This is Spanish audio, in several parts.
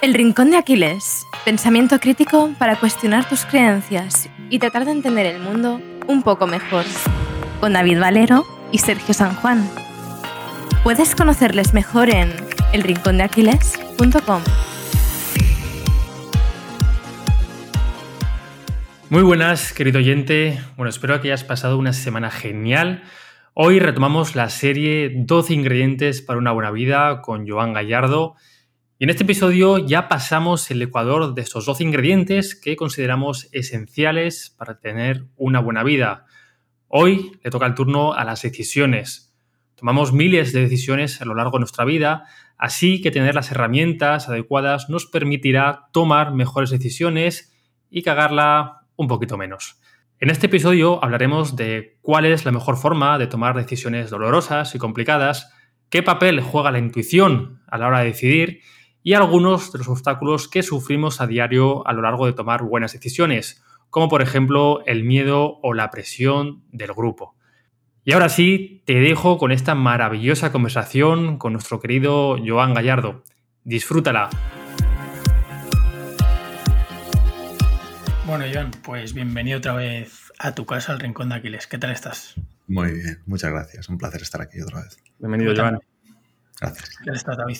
El Rincón de Aquiles. Pensamiento crítico para cuestionar tus creencias y tratar de entender el mundo un poco mejor. Con David Valero y Sergio San Juan. Puedes conocerles mejor en elrincondeaquiles.com. Muy buenas, querido oyente. Bueno, espero que hayas pasado una semana genial. Hoy retomamos la serie 12 ingredientes para una buena vida con Joan Gallardo. Y en este episodio ya pasamos el ecuador de estos 12 ingredientes que consideramos esenciales para tener una buena vida. Hoy le toca el turno a las decisiones. Tomamos miles de decisiones a lo largo de nuestra vida, así que tener las herramientas adecuadas nos permitirá tomar mejores decisiones y cagarla un poquito menos. En este episodio hablaremos de cuál es la mejor forma de tomar decisiones dolorosas y complicadas, qué papel juega la intuición a la hora de decidir y algunos de los obstáculos que sufrimos a diario a lo largo de tomar buenas decisiones, como por ejemplo el miedo o la presión del grupo. Y ahora sí, te dejo con esta maravillosa conversación con nuestro querido Joan Gallardo. Disfrútala. Bueno, Joan, pues bienvenido otra vez a tu casa, al Rincón de Aquiles. ¿Qué tal estás? Muy bien, muchas gracias. Un placer estar aquí otra vez. Bienvenido, Joan. Gracias. ¿Qué tal estás, David?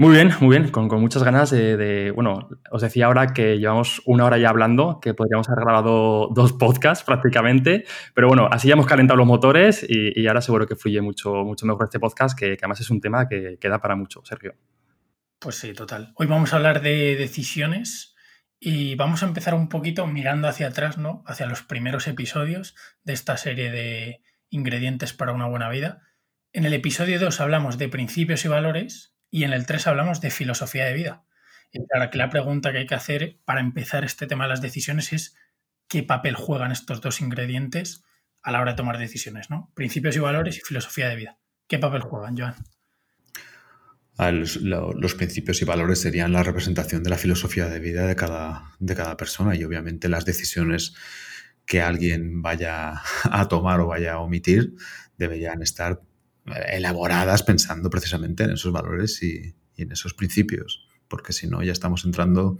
Muy bien, muy bien, con, muchas ganas de, Bueno, os decía ahora que llevamos una hora ya hablando, que podríamos haber grabado dos podcasts prácticamente, pero bueno, así ya hemos calentado los motores y, ahora seguro que fluye mucho, mucho mejor este podcast, que, además es un tema que, que, da para mucho, Sergio. Pues sí, total. Hoy vamos a hablar de decisiones y vamos a empezar un poquito mirando hacia atrás, ¿no? Hacia los primeros episodios de esta serie de ingredientes para una buena vida. En el episodio 2 hablamos de principios y valores y en el 3 hablamos de filosofía de vida. Y claro, que la pregunta que hay que hacer para empezar este tema de las decisiones es qué papel juegan estos dos ingredientes a la hora de tomar decisiones, ¿no? Principios y valores y filosofía de vida. ¿Qué papel juegan, Joan? Ah, los, principios y valores serían la representación de la filosofía de vida de cada, de cada persona y obviamente las decisiones que alguien vaya a tomar o vaya a omitir deberían estar elaboradas pensando precisamente en esos valores y, en esos principios, porque si no ya estamos entrando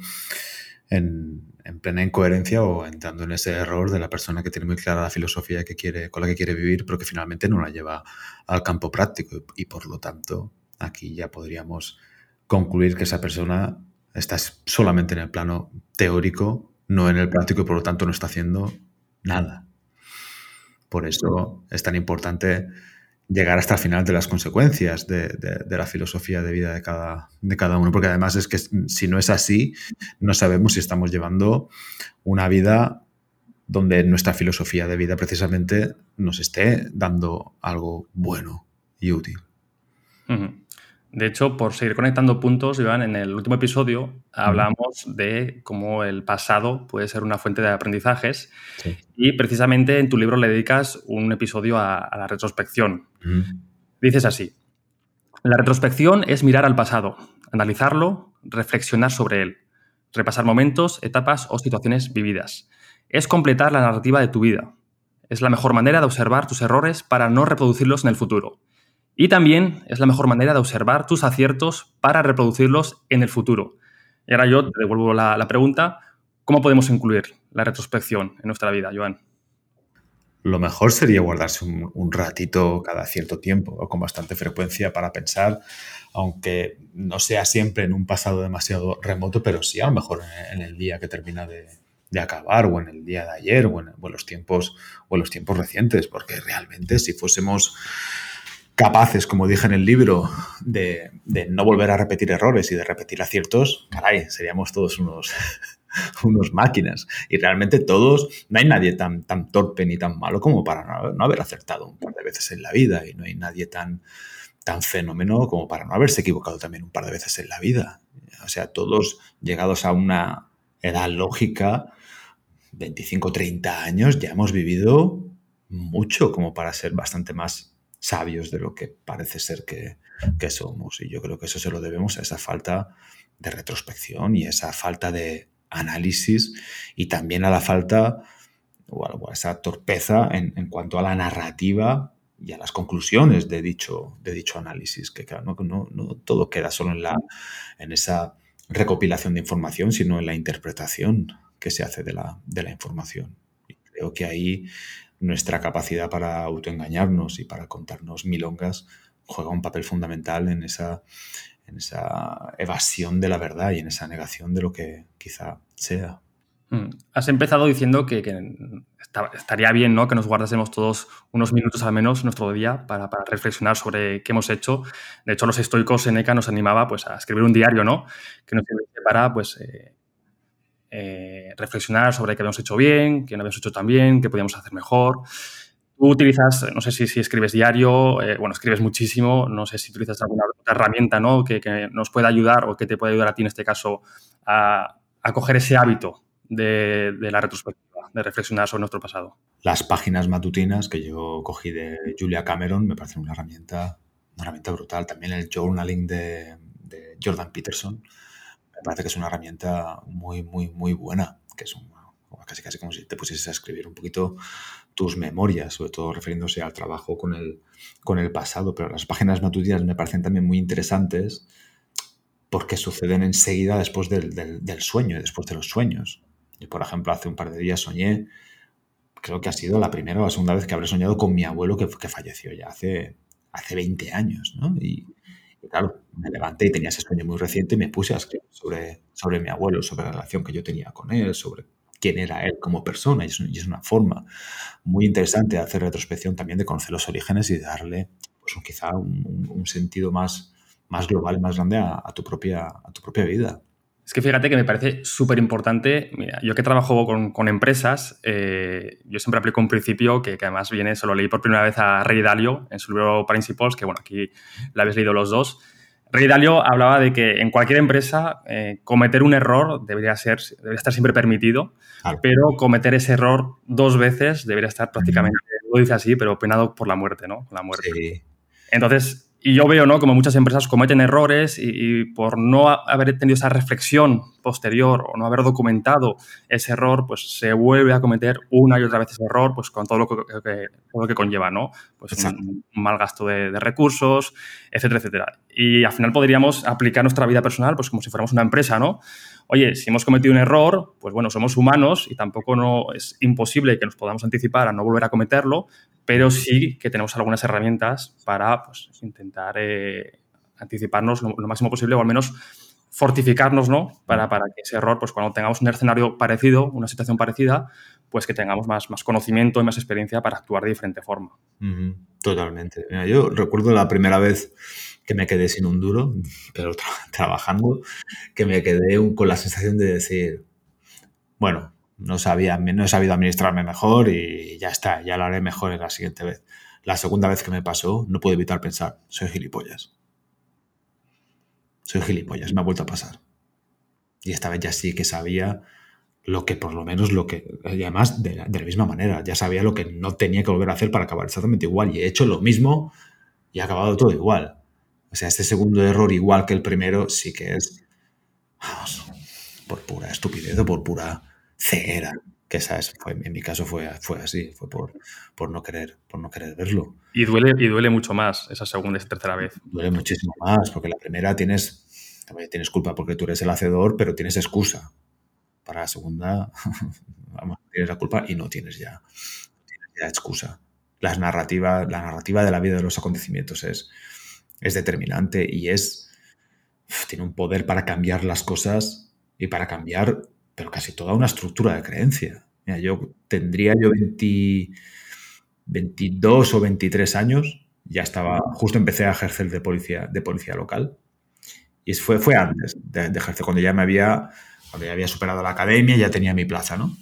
en, plena incoherencia o entrando en ese error de la persona que tiene muy clara la filosofía que quiere, con la que quiere vivir, pero que finalmente no la lleva al campo práctico y, por lo tanto aquí ya podríamos concluir que esa persona está solamente en el plano teórico, no en el práctico y por lo tanto no está haciendo nada. Por eso es tan importante llegar hasta el final de las consecuencias de, la filosofía de vida de cada, de cada uno, porque además es que si no es así, no sabemos si estamos llevando una vida donde nuestra filosofía de vida precisamente nos esté dando algo bueno y útil. De hecho, por seguir conectando puntos, Iván, en el último episodio hablamos de cómo el pasado puede ser una fuente de aprendizajes y precisamente en tu libro le dedicas un episodio a, la retrospección. Dices así, la retrospección es mirar al pasado, analizarlo, reflexionar sobre él, repasar momentos, etapas o situaciones vividas. Es completar la narrativa de tu vida. Es la mejor manera de observar tus errores para no reproducirlos en el futuro y también es la mejor manera de observar tus aciertos para reproducirlos en el futuro. Y ahora yo te devuelvo la, pregunta, ¿cómo podemos incluir la retrospección en nuestra vida, Joan? Lo mejor sería guardarse un, ratito cada cierto tiempo o con bastante frecuencia para pensar, aunque no sea siempre en un pasado demasiado remoto, pero sí a lo mejor en, el día que termina de, acabar o en el día de ayer o en, los tiempos o en los tiempos recientes, porque realmente si fuésemos capaces, como dije en el libro, de, no volver a repetir errores y de repetir aciertos, caray, seríamos todos unos, unos máquinas. Y realmente todos, no hay nadie tan, tan torpe ni tan malo como para no, haber acertado un par de veces en la vida. Y no hay nadie tan, tan fenómeno como para no haberse equivocado también un par de veces en la vida. O sea, todos llegados a una edad lógica, 25, 30 años, ya hemos vivido mucho como para ser bastante más sabios de lo que parece ser que, somos. Y yo creo que eso se lo debemos a esa falta de retrospección y esa falta de análisis y también a la falta o a esa torpeza en, cuanto a la narrativa y a las conclusiones de dicho, de dicho análisis, que claro, no, no, todo queda solo en, la, en esa recopilación de información, sino en la interpretación que se hace de la, de la información. Creo que ahí nuestra capacidad para autoengañarnos y para contarnos milongas juega un papel fundamental en esa, en esa evasión de la verdad y en esa negación de lo que quizá sea. Mm. Has empezado diciendo que, estaría bien ¿no? que nos guardásemos todos unos minutos al menos nuestro día para, reflexionar sobre qué hemos hecho. De hecho, los estoicos Seneca nos animaba pues, a escribir un diario ¿no? que nos sirve para pues, eh, eh, reflexionar sobre qué habíamos hecho bien, qué no habíamos hecho tan bien, qué podíamos hacer mejor. Tú utilizas, no sé si, si escribes diario, eh, bueno, escribes muchísimo, no sé si utilizas alguna herramienta ¿no? que, que, nos pueda ayudar o que te pueda ayudar a ti en este caso a, a coger ese hábito de, la retrospectiva, de reflexionar sobre nuestro pasado. Las páginas matutinas que yo cogí de Julia Cameron me parecen una herramienta, una herramienta brutal. También el journaling de, Jordan Peterson me parece que es una herramienta muy, muy, muy buena, que es casi, casi como si te pusieses a escribir un poquito tus memorias, sobre todo refiriéndose al trabajo con el, con el pasado. Pero las páginas matutinas me parecen también muy interesantes porque suceden enseguida después del, del, sueño, después de los sueños. Yo, por ejemplo, hace un par de días soñé, creo que ha sido la primera o la segunda vez que habré soñado con mi abuelo que, falleció ya hace, hace 20 años, ¿no? Y, claro, me levanté y tenía ese sueño muy reciente y me puse a escribir sobre, sobre mi abuelo, sobre la relación que yo tenía con él, sobre quién era él como persona. Y es, una forma muy interesante de hacer retrospección también, de conocer los orígenes y de darle pues, quizá un, sentido más, más global y más grande a, tu propia, a tu propia vida. Es que fíjate que me parece súper importante. Mira, yo que trabajo con, empresas, eh, yo siempre aplico un principio que, además viene, se lo leí por primera vez a Rey Dalio en su libro Principles, que bueno, aquí lo habéis leído los dos. Rey Dalio hablaba de que en cualquier empresa eh, cometer un error debería, ser, debería estar siempre permitido, pero cometer ese error dos veces debería estar prácticamente, lo dice así, pero penado por la muerte, ¿no? La muerte. Sí. Entonces, y yo veo, ¿no? Como muchas empresas cometen errores y, por no haber tenido esa reflexión posterior o no haber documentado ese error, pues se vuelve a cometer una y otra vez ese error, pues con todo lo que, todo lo que conlleva, ¿no? Pues un, mal gasto de, de, recursos, etcétera, etcétera. Y al final podríamos aplicar nuestra vida personal, pues como si fuéramos una empresa, ¿no? Oye, si hemos cometido un error, pues bueno, somos humanos y tampoco no es imposible que nos podamos anticipar a no volver a cometerlo, pero sí que tenemos algunas herramientas para pues, intentar eh, anticiparnos lo, máximo posible o al menos fortificarnos, ¿no? Para, para, que ese error, pues cuando tengamos un escenario parecido, una situación parecida, pues que tengamos más, más conocimiento y más experiencia para actuar de diferente forma. Totalmente. yo recuerdo la primera vez que me quedé sin un duro, pero trabajando, que me quedé con la sensación de decir, bueno, no, sabía, no he sabido administrarme mejor y ya está, ya lo haré mejor en la siguiente vez. La segunda vez que me pasó, no puedo evitar pensar, soy gilipollas. Soy gilipollas, me ha vuelto a pasar. Y esta vez ya sí que sabía lo que por lo menos lo que, y además de la, de la misma manera, ya sabía lo que no tenía que volver a hacer para acabar exactamente igual. Y he hecho lo mismo y ha acabado todo igual. O sea, este segundo error, igual que el primero, sí que es, vamos, por pura estupidez o por pura ceguera. Que sabes, fue, en mi caso fue, fue así, fue por, por, no querer, por no querer verlo. Y duele, y duele mucho más esa segunda y tercera vez. Duele muchísimo más, porque la primera tienes, tienes culpa porque tú eres el hacedor, pero tienes excusa. Para la segunda, vamos, tienes la culpa y no tienes ya, tienes ya excusa. Las narrativas, la narrativa de la vida de los acontecimientos es, es determinante y es, tiene un poder para cambiar las cosas y para cambiar, pero casi toda una estructura de creencia. yo tendría yo 22 o 23 años, ya estaba, justo empecé a ejercer de policía, de policía local. Y fue, fue antes de, ejercer, cuando ya me había, ya había superado la academia, ya tenía mi plaza, ¿no?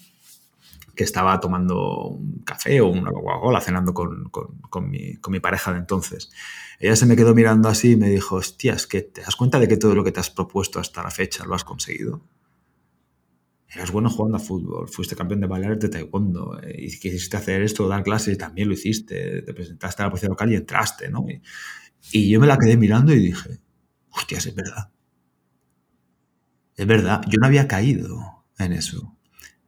Que estaba tomando un café o una Coca-Cola, cenando con, con, mi, con, mi, pareja de entonces. Ella se me quedó mirando así y me dijo, hostias, que ¿te das cuenta de que todo lo que te has propuesto hasta la fecha lo has conseguido? Eras bueno jugando a fútbol, fuiste campeón de bailar de taekwondo, eh, y quisiste hacer esto, dar clases y también lo hiciste, te presentaste a la policía local y entraste, ¿no? Y, y yo me la quedé mirando y dije, hostias, es verdad. Es verdad, yo no había caído en eso.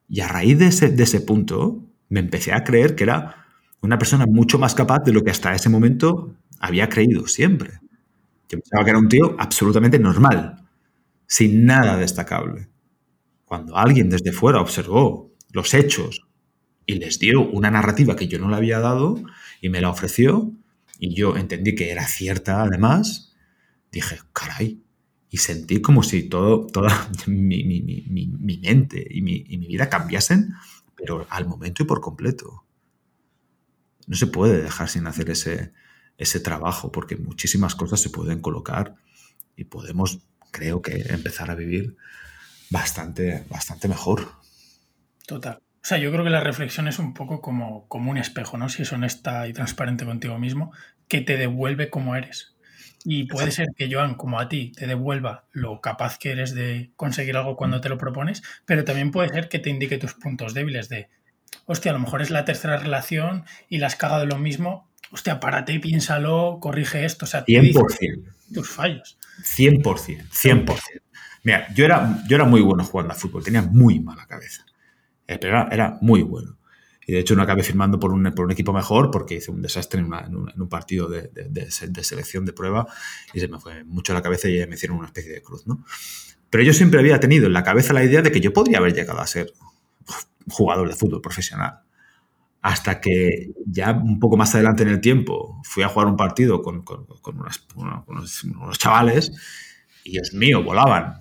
Y a raíz de ese, punto, me empecé a creer que era una persona mucho más capaz de lo que hasta ese momento había creído siempre. Yo pensaba que era un tío absolutamente normal. sin nada destacable. Cuando alguien desde fuera observó los hechos y les dio una narrativa que yo no le había dado y me la ofreció, y yo entendí que era cierta además, dije, caray, y sentí como si todo, toda mi, mente y mi, y mi vida cambiasen, pero al momento y por completo. No se puede dejar sin hacer ese, ese trabajo, porque muchísimas cosas se pueden colocar y podemos, creo que, empezar a vivir bastante, bastante mejor. Total. O sea, yo creo que la reflexión es un poco como, como un espejo, ¿no? Si es honesta y transparente contigo mismo, que te devuelve como eres. Y puede ser que Joan, como a ti, te devuelva lo capaz que eres de conseguir algo cuando te lo propones, pero también puede ser que te indique tus puntos débiles de, hostia, a lo mejor es la tercera relación y la has cagado lo mismo, hostia, párate y piénsalo, corrige esto. O sea, 100%. Tus fallos. 100%, 100%. Mira, yo era, yo era muy bueno jugando a fútbol, tenía muy mala cabeza. Eh, pero era, muy bueno. Y de hecho no acabé firmando por un, por un equipo mejor porque hice un desastre en, un, partido de, de, selección de prueba y se me fue mucho la cabeza y me hicieron una especie de cruz, ¿no? Pero yo siempre había tenido en la cabeza la idea de que yo podría haber llegado a ser jugador de fútbol profesional hasta que ya un poco más adelante en el tiempo fui a jugar un partido con, unos, chavales y Dios mío, volaban.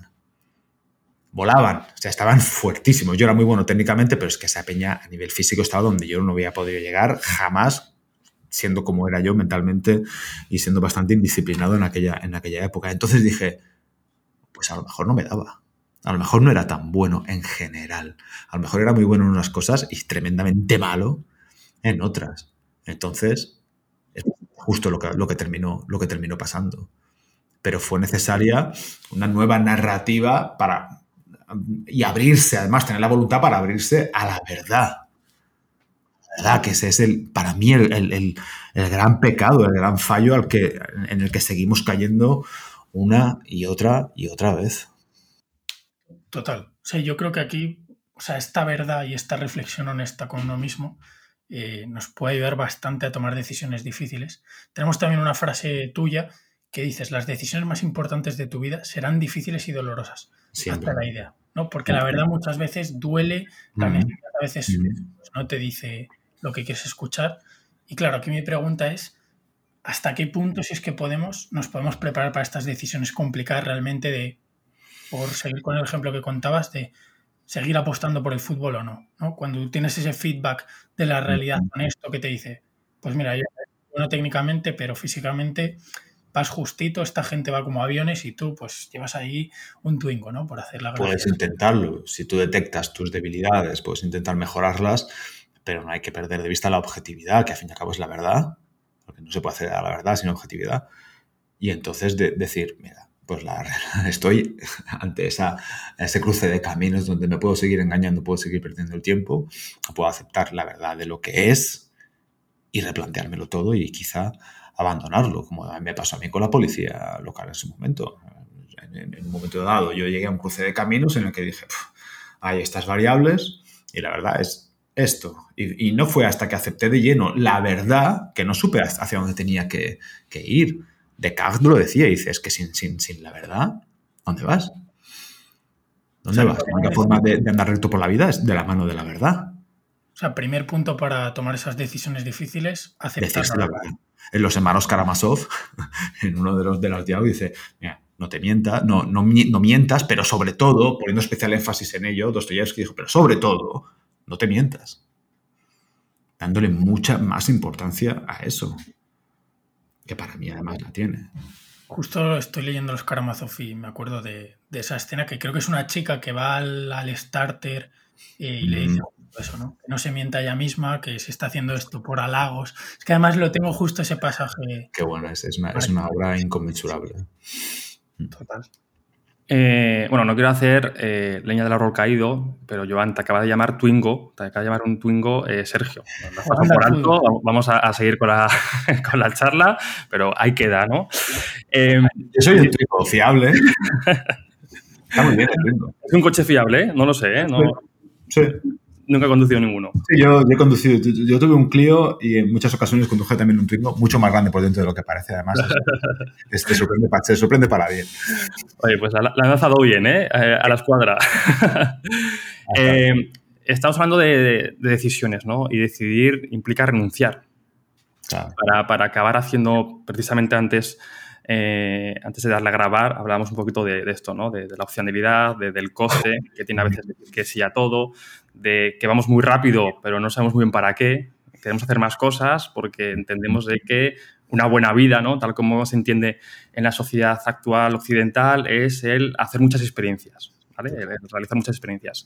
Volaban, o sea, estaban fuertísimos. Yo era muy bueno técnicamente, pero es que esa peña a nivel físico estaba donde yo no había podido llegar jamás, siendo como era yo mentalmente y siendo bastante indisciplinado en aquella, en aquella época. Entonces dije, pues a lo mejor no me daba. A lo mejor no era tan bueno en general. A lo mejor era muy bueno en unas cosas y tremendamente malo en otras. Entonces, es justo lo que, lo que, terminó, lo que terminó pasando. Pero fue necesaria una nueva narrativa para y abrirse, además, tener la voluntad para abrirse a la verdad. La verdad que ese es el, para mí el, el, el, gran pecado, el gran fallo al que, en el que seguimos cayendo una y otra y otra vez. Total. O sea, yo creo que aquí, o sea, esta verdad y esta reflexión honesta con uno mismo eh, nos puede ayudar bastante a tomar decisiones difíciles. Tenemos también una frase tuya que dices, las decisiones más importantes de tu vida serán difíciles y dolorosas. Hasta la idea, ¿no? Porque la verdad muchas veces duele, la a veces pues, no te dice lo que quieres escuchar. Y claro, aquí mi pregunta es, ¿hasta qué punto, si es que podemos, nos podemos preparar para estas decisiones complicadas realmente de por seguir con el ejemplo que contabas de seguir apostando por el fútbol o no, ¿no? Cuando tienes ese feedback de la realidad honesto que te dice, pues mira, yo bueno técnicamente, pero físicamente vas justito, esta gente va como aviones y tú pues llevas ahí un Twingo, ¿no? Por hacer la Puedes intentarlo, si tú detectas tus debilidades, puedes intentar mejorarlas, pero no hay que perder de vista la objetividad, que al fin y al cabo es la verdad, porque no se puede hacer a la verdad sin objetividad. Y entonces de decir, mira, pues la, estoy ante esa, ese cruce de caminos donde me puedo seguir engañando, puedo seguir perdiendo el tiempo, puedo aceptar la verdad de lo que es y replanteármelo todo y quizá abandonarlo, como me pasó a mí con la policía local en su momento. En, un momento dado yo llegué a un cruce de caminos en el que dije, hay estas variables y la verdad es esto. Y, no fue hasta que acepté de lleno la verdad que no supe hacia dónde tenía que, que ir Descartes lo decía, y dice, es que sin, sin, sin la verdad, ¿dónde vas? ¿Dónde vas? La única forma de, andar recto por la vida es de la mano de la verdad. O sea, primer punto para tomar esas decisiones difíciles, aceptar la verdad. En los hermanos Karamazov, en uno de los de los diálogos, dice, mira, no te mientas, no, no, no, mientas, pero sobre todo, poniendo especial énfasis en ello, Dostoyevsky dijo, pero sobre todo, no te mientas. Dándole mucha más importancia a eso que para mí además la tiene. Justo estoy leyendo los Karamazov y me acuerdo de, esa escena que creo que es una chica que va al, starter y le dice eso, ¿no? Que no se mienta ella misma, que se está haciendo esto por halagos. Es que además lo tengo justo ese pasaje. Qué bueno, es, es, una, es una obra inconmensurable. Total. Eh, bueno, no quiero hacer eh, leña del árbol caído, pero Joan, te acaba de llamar Twingo, te acaba de llamar un Twingo eh, Sergio. por alto, vamos a, seguir con la, con la, charla, pero ahí queda, ¿no? Yo soy un Twingo fiable. Está muy bien el Twingo. Es un coche fiable, ¿eh? No lo sé, ¿eh? No... Sí. Nunca he conducido ninguno. Sí, yo, he conducido, yo, tuve un Clio y en muchas ocasiones conduje también un Twingo, mucho más grande por dentro de lo que parece, además. este sorprende, se sorprende para bien. Oye, pues la, han lanzado bien, ¿eh? eh a la escuadra. eh, estamos hablando de, decisiones, ¿no? Y decidir implica renunciar. Para, para, acabar haciendo precisamente antes eh, antes de darle a grabar, hablábamos un poquito de, esto, ¿no? De, la opcionalidad, del coste, que tiene a veces decir que sí a todo, de que vamos muy rápido, pero no sabemos muy bien para qué. Queremos hacer más cosas porque entendemos de que una buena vida, ¿no? Tal como se entiende en la sociedad actual occidental, es el hacer muchas experiencias, ¿vale? realizar muchas experiencias.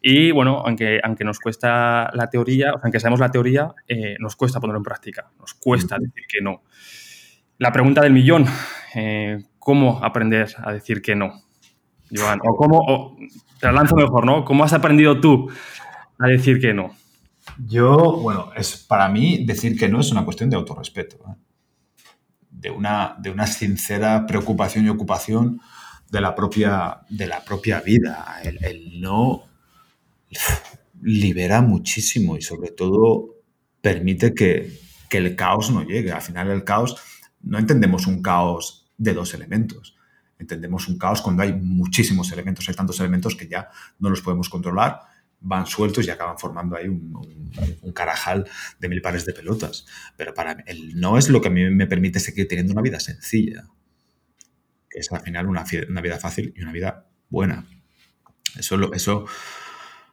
Y bueno, aunque, aunque nos cuesta la teoría, o sea, aunque sabemos la teoría, eh, nos cuesta ponerlo en práctica, nos cuesta decir que no. La pregunta del millón, eh, ¿cómo aprender a decir que no? Joan, o cómo, te la lanzo mejor, ¿no? ¿Cómo has aprendido tú a decir que no? Yo, bueno, es, para mí decir que no es una cuestión de autorrespeto, ¿eh? de, una, de una sincera preocupación y ocupación de la propia, de la propia vida. El, el no libera muchísimo y sobre todo permite que, que el caos no llegue. Al final el caos no entendemos un caos de dos elementos. Entendemos un caos cuando hay muchísimos elementos, hay tantos elementos que ya no los podemos controlar, van sueltos y acaban formando ahí un, carajal de mil pares de pelotas. Pero para mí, el no es lo que a mí me permite seguir teniendo una vida sencilla, que es al final una, vida fácil y una vida buena. Eso, lo, eso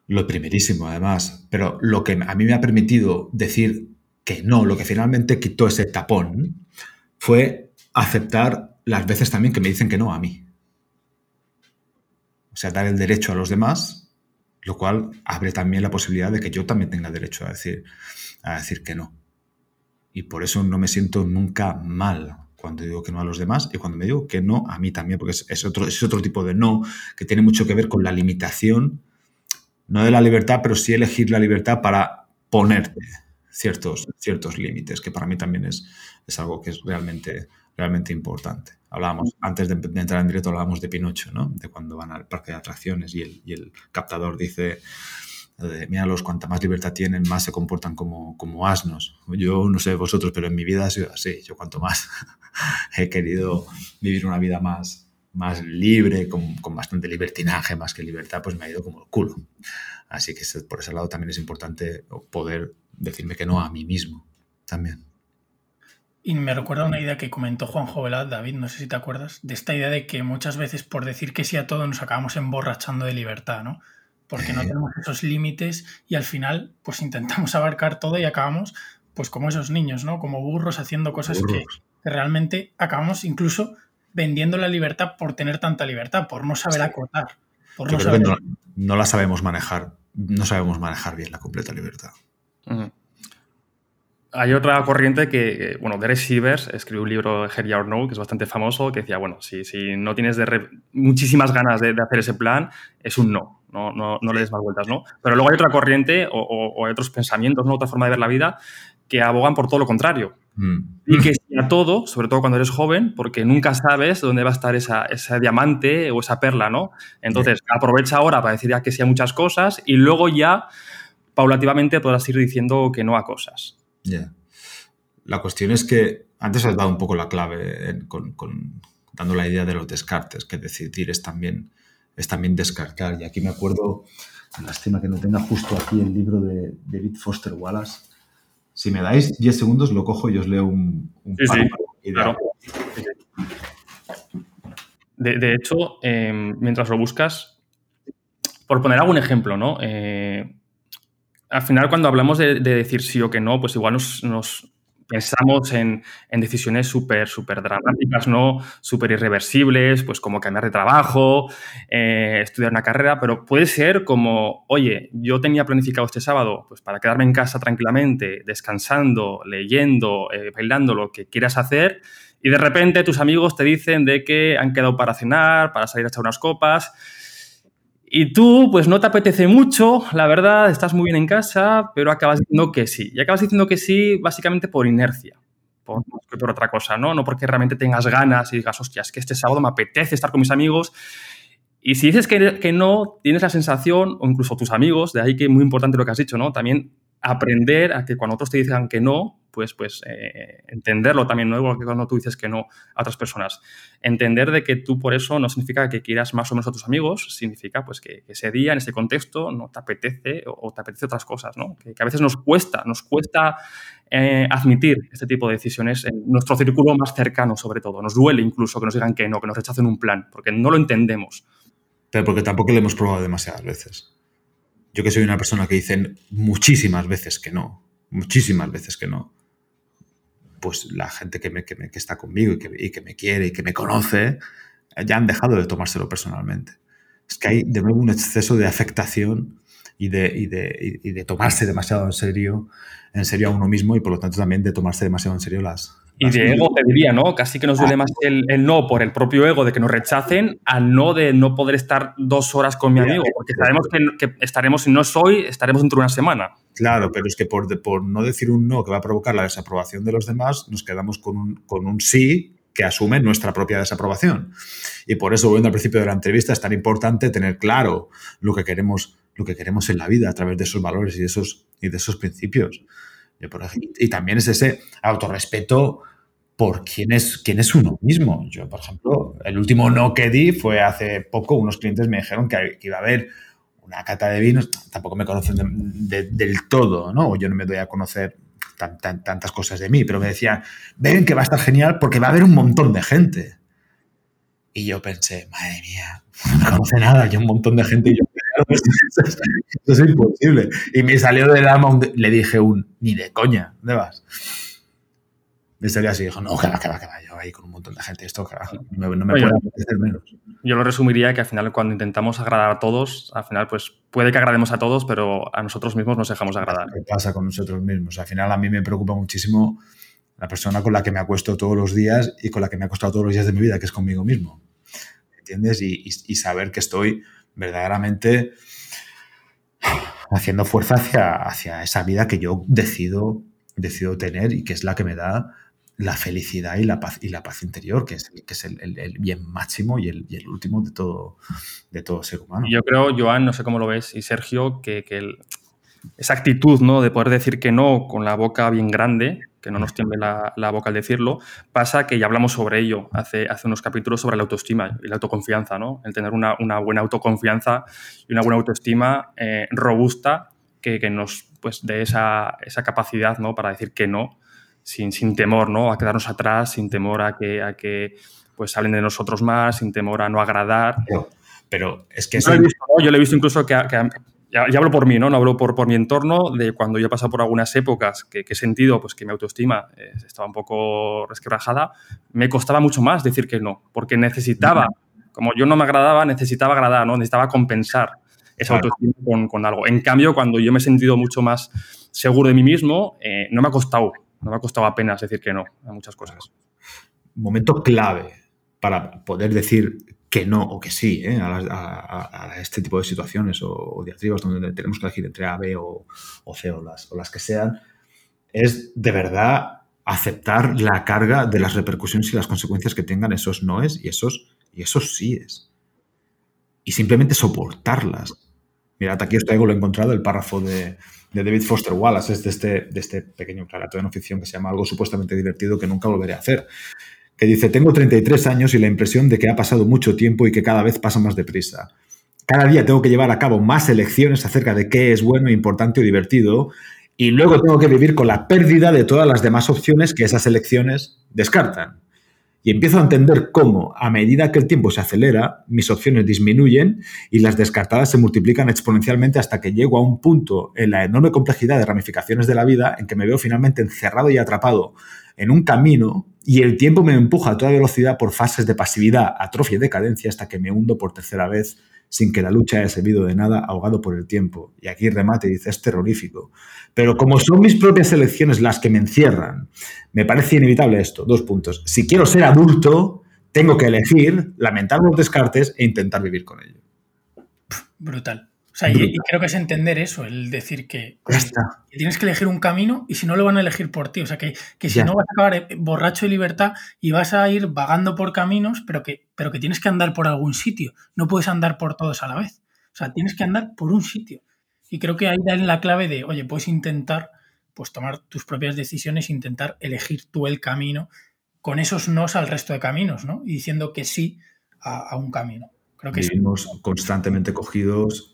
lo primerísimo, además. Pero lo que a mí me ha permitido decir que no, lo que finalmente quitó ese tapón, fue aceptar las veces también que me dicen que no a mí. O sea, dar el derecho a los demás, lo cual abre también la posibilidad de que yo también tenga derecho a decir, a decir que no. Y por eso no me siento nunca mal cuando digo que no a los demás y cuando me digo que no a mí también, porque es, otro, es otro tipo de no que tiene mucho que ver con la limitación, no de la libertad, pero sí elegir la libertad para ponerte ciertos, ciertos límites, que para mí también es, es algo que es realmente, realmente importante. Hablábamos, antes de, entrar en directo, hablábamos de Pinocho, ¿no? De cuando van al parque de atracciones y el, y el captador dice, míralos, cuanta más libertad tienen, más se comportan como, como asnos. Yo no sé vosotros, pero en mi vida ha sido así. Yo cuanto más he querido vivir una vida más, más libre, con, con, bastante libertinaje, más que libertad, pues me ha ido como el culo. Así que por ese lado también es importante poder decirme que no a mí mismo también. Y me recuerda una idea que comentó Juan Jovelat, David, no sé si te acuerdas, de esta idea de que muchas veces por decir que sí a todo nos acabamos emborrachando de libertad, ¿no? Porque no tenemos esos límites y al final pues intentamos abarcar todo y acabamos pues como esos niños, ¿no? Como burros haciendo cosas que, realmente acabamos incluso vendiendo la libertad por tener tanta libertad, por no saber acotar. Por no, saber... no, la sabemos manejar, no sabemos manejar bien la completa libertad. Hay otra corriente que, bueno, Derek Sivers escribió un libro, Here or No, que es bastante famoso, que decía, bueno, si, si no tienes de muchísimas ganas de, hacer ese plan, es un no, no, no, no le des más vueltas, ¿no? Pero luego hay otra corriente o, hay otros pensamientos, ¿no? otra forma de ver la vida, que abogan por todo lo contrario. Mm. Y que sí a todo, sobre todo cuando eres joven, porque nunca sabes dónde va a estar esa, ese diamante o esa perla, ¿no? Entonces, aprovecha ahora para decir ya que sí a muchas cosas y luego ya, paulativamente, podrás ir diciendo que no a cosas. Ya. La cuestión es que antes has dado un poco la clave con, dando la idea de los descartes, que decidir es también, es también descartar. Y aquí me acuerdo, lástima que no tenga justo aquí el libro de David Foster Wallace. Si me dais 10 segundos, lo cojo y os leo un, un sí, de, hecho, em, mientras lo buscas, por poner algún ejemplo, ¿no? Eh, al final cuando hablamos de, decir sí o que no, pues igual nos, pensamos en, decisiones súper, súper dramáticas, ¿no? Súper irreversibles, pues como cambiar de trabajo, eh, estudiar una carrera, pero puede ser como, oye, yo tenía planificado este sábado, pues para quedarme en casa tranquilamente, descansando, leyendo, eh, bailando, lo que quieras hacer, y de repente tus amigos te dicen de que han quedado para cenar, para salir a echar unas copas, y tú, pues no te apetece mucho, la verdad, estás muy bien en casa, pero acabas diciendo que sí. Y acabas diciendo que sí básicamente por inercia, por, por otra cosa, ¿no? No porque realmente tengas ganas y digas, hostia, es que este sábado me apetece estar con mis amigos. Y si dices que, no, tienes la sensación, o incluso tus amigos, de ahí que muy importante lo que has dicho, ¿no? También aprender a que cuando otros te digan que no, pues, pues eh, entenderlo también, ¿no? Igual que cuando tú dices que no a otras personas. Entender de que tú por eso no significa que quieras más o menos a tus amigos, significa pues que, ese día, en ese contexto, no te apetece o, te apetece otras cosas, ¿no? Que, a veces nos cuesta, nos cuesta eh, admitir este tipo de decisiones en nuestro círculo más cercano, sobre todo. Nos duele incluso que nos digan que no, que nos rechacen un plan, porque no lo entendemos. Pero porque tampoco lo hemos probado demasiadas veces. Yo que soy una persona que dicen muchísimas veces que no, muchísimas veces que no pues la gente que, me, que, está conmigo y que, y que, me quiere y que me conoce, ya han dejado de tomárselo personalmente. Es que hay de nuevo un exceso de afectación y de, y de, y de tomarse demasiado en serio, en serio a uno mismo y por lo tanto también de tomarse demasiado en serio las, y de ego te diría, ¿no? Casi que nos duele más el, el, no por el propio ego de que nos rechacen al no de no poder estar dos horas con mi amigo, porque sabemos que, que estaremos, si no es hoy, estaremos dentro de una semana. Claro, pero es que por, por no decir un no que va a provocar la desaprobación de los demás, nos quedamos con un, con un sí que asume nuestra propia desaprobación. Y por eso, volviendo al principio de la entrevista, es tan importante tener claro lo que queremos, lo que queremos en la vida a través de esos valores y de esos, y de esos principios y también es ese autorrespeto por quién es, quién es uno mismo. Yo, por ejemplo, el último no que di fue hace poco, unos clientes me dijeron que, iba a haber una cata de vinos, tampoco me conocen del todo, ¿no? O yo no me doy a conocer tantas cosas de mí, pero me decían, ven que va a estar genial porque va a haber un montón de gente. Y yo pensé, madre mía, no me conoce nada, yo un montón de gente y yo eso, es, imposible. Y me salió del alma, le dije un, ni de coña, ¿dónde vas? Me salió así, dijo, no, que va, que va, que va, yo ahí con un montón de gente, esto, no, me puede apetecer menos. Yo lo resumiría que al final cuando intentamos agradar a todos, al final pues puede que agrademos a todos, pero a nosotros mismos nos dejamos agradar. ¿Qué pasa con nosotros mismos? Al final a mí me preocupa muchísimo la persona con la que me acuesto todos los días y con la que me he acostado todos los días de mi vida, que es conmigo mismo. ¿Entiendes? y saber que estoy verdaderamente haciendo fuerza hacia, hacia esa vida que yo decido, decido tener y que es la que me da la felicidad y la paz, y la paz interior, que es, que es el, bien máximo y el, último de todo, de todo ser humano. Yo creo, Joan, no sé cómo lo ves, y Sergio, que, que esa actitud ¿no? de poder decir que no con la boca bien grande, que no nos tiemble la, boca al decirlo, pasa que ya hablamos sobre ello hace, hace unos capítulos sobre la autoestima y la autoconfianza, ¿no? El tener una, buena autoconfianza y una buena autoestima eh, robusta que, nos pues, dé esa, esa, capacidad ¿no? para decir que no, sin, sin temor ¿no? a quedarnos atrás, sin temor a que, a que pues, hablen de nosotros más, sin temor a no agradar. Pero, es que... Yo, lo he visto, yo he visto incluso que, ya, hablo por mí, ¿no? No hablo por, por mi entorno, de cuando yo he pasado por algunas épocas que, he sentido pues, que mi autoestima eh, estaba un poco resquebrajada, me costaba mucho más decir que no, porque necesitaba, como yo no me agradaba, necesitaba agradar, ¿no? Necesitaba compensar esa autoestima con, con, algo. En cambio, cuando yo me he sentido mucho más seguro de mí mismo, eh, no me ha costado, no me ha costado apenas decir que no a muchas cosas. Momento clave para poder decir que no o que sí ¿eh? a, este tipo de situaciones o, diatribas donde tenemos que elegir entre A, B o, C o las, o las que sean, es de verdad aceptar la carga de las repercusiones y las consecuencias que tengan esos noes y esos, y esos síes. Y simplemente soportarlas. Mirad, aquí os traigo lo encontrado, el párrafo de, David Foster Wallace, es de este, de este pequeño relato de no ficción que se llama Algo supuestamente divertido que nunca volveré a hacer que dice, tengo 33 años y la impresión de que ha pasado mucho tiempo y que cada vez pasa más deprisa. Cada día tengo que llevar a cabo más elecciones acerca de qué es bueno, importante o divertido, y luego tengo que vivir con la pérdida de todas las demás opciones que esas elecciones descartan. Y empiezo a entender cómo, a medida que el tiempo se acelera, mis opciones disminuyen y las descartadas se multiplican exponencialmente hasta que llego a un punto en la enorme complejidad de ramificaciones de la vida en que me veo finalmente encerrado y atrapado en un camino y el tiempo me empuja a toda velocidad por fases de pasividad, atrofia y decadencia hasta que me hundo por tercera vez sin que la lucha haya servido de nada, ahogado por el tiempo. Y aquí remate dice, es terrorífico. Pero como son mis propias elecciones las que me encierran, me parece inevitable esto. Dos puntos. Si quiero ser adulto, tengo que elegir, lamentar los descartes e intentar vivir con ello. Brutal. O sea, y, y creo que es entender eso, el decir que, tienes que elegir un camino y si no lo van a elegir por ti. O sea, que, que si Ya. no vas a acabar eh, borracho de libertad y vas a ir vagando por caminos, pero que, pero que tienes que andar por algún sitio. No puedes andar por todos a la vez. O sea, tienes que andar por un sitio. Y creo que ahí da la clave de, oye, puedes intentar pues tomar tus propias decisiones, intentar elegir tú el camino con esos nos al resto de caminos, ¿no? Y diciendo que sí a, a un camino. Creo que Vivimos constantemente cogidos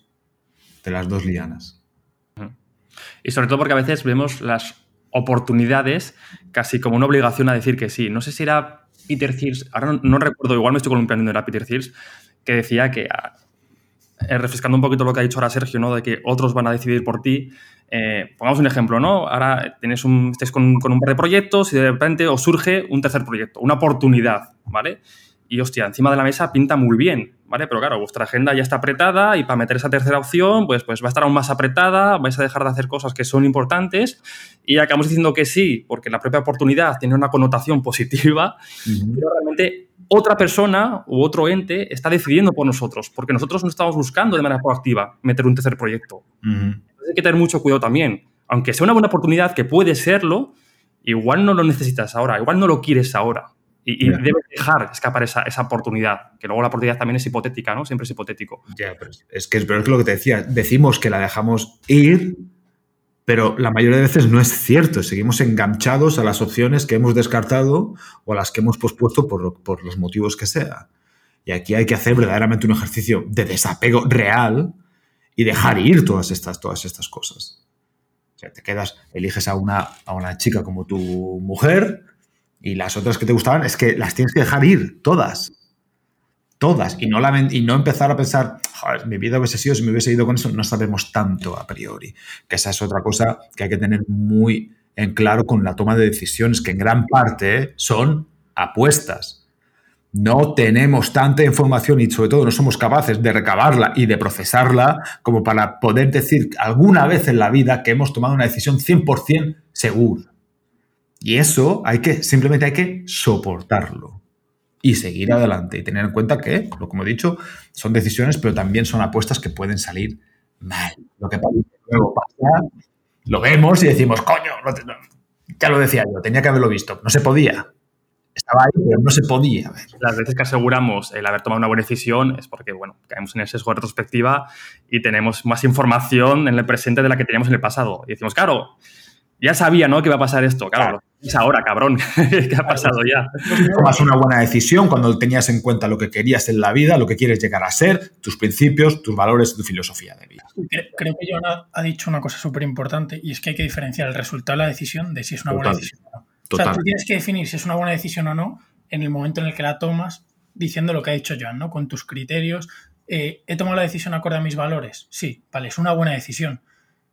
de las dos lianas. Y sobre todo porque a veces vemos las oportunidades casi como una obligación a decir que sí. No sé si era Peter Thiels, ahora no, recuerdo, igual me estoy columpiando, era Peter Thiels, que decía que, ah, eh, refrescando un poquito lo que ha dicho ahora Sergio, ¿no? de que otros van a decidir por ti. eh, pongamos un ejemplo, ¿no? Ahora tienes un, estáis con, con un par de proyectos y de repente os surge un tercer proyecto, una oportunidad, ¿vale? Y hostia, encima de la mesa pinta muy bien, ¿vale? Pero claro, vuestra agenda ya está apretada y para meter esa tercera opción, pues, pues va a estar aún más apretada, vais a dejar de hacer cosas que son importantes y acabamos diciendo que sí, porque la propia oportunidad tiene una connotación positiva, pero realmente otra persona u otro ente está decidiendo por nosotros, porque nosotros no estamos buscando de manera proactiva meter un tercer proyecto. Entonces hay que tener mucho cuidado también. Aunque sea una buena oportunidad, que puede serlo, igual no lo necesitas ahora, igual no lo quieres ahora. Y, y debes dejar escapar esa, esa oportunidad, que luego la oportunidad también es hipotética, ¿no? Siempre es hipotético. Ya, pero es- que es, pero es lo que te decía. Decimos que la dejamos ir, pero la mayoría de veces no es cierto. Seguimos enganchados a las opciones que hemos descartado o a las que hemos pospuesto por, por los motivos que sea. Y aquí hay que hacer verdaderamente un ejercicio de desapego real y dejar ir todas estas, todas estas cosas. O sea, te quedas, eliges a una, a una chica como tu mujer y las otras que te gustaban es que las tienes que dejar ir, todas todas y no, y no empezar a pensar, joder, mi vida hubiese sido si me hubiese ido con eso, no sabemos tanto a priori. Que esa es otra cosa que hay que tener muy en claro con la toma de decisiones, que en gran parte son apuestas. No tenemos tanta información y sobre todo no somos capaces de recabarla y de procesarla como para poder decir alguna vez en la vida que hemos tomado una decisión 100% segura. Y eso hay que, simplemente hay que soportarlo y seguir adelante y tener en cuenta que, como he dicho, son decisiones, pero también son apuestas que pueden salir mal. Lo que luego pasa, lo vemos y decimos, coño, no te- no". ya lo decía yo, tenía que haberlo visto, no se podía. Estaba ahí, pero no se podía ver. Las veces que aseguramos el haber tomado una buena decisión es porque, bueno, caemos en el sesgo de retrospectiva y tenemos más información en el presente de la que teníamos en el pasado. Y decimos, claro, ya sabía, ¿no? Que iba a pasar esto. Claro, es ahora, cabrón. ¿Qué ha pasado ya? Tomas una buena decisión cuando tenías en cuenta lo que querías en la vida, lo que quieres llegar a ser, tus principios, tus valores y tu filosofía de vida. Cre- Creo que Joan ha- ha dicho una cosa súper importante y es que hay que diferenciar el resultado de la decisión de si es una buena Total. decisión o no. O sea, Total. tú tienes que definir si es una buena decisión o no en el momento en el que la tomas, diciendo lo que ha dicho Joan, ¿no? Con tus criterios. Eh, ¿He tomado la decisión acorde a mis valores? Sí, vale, es una buena decisión.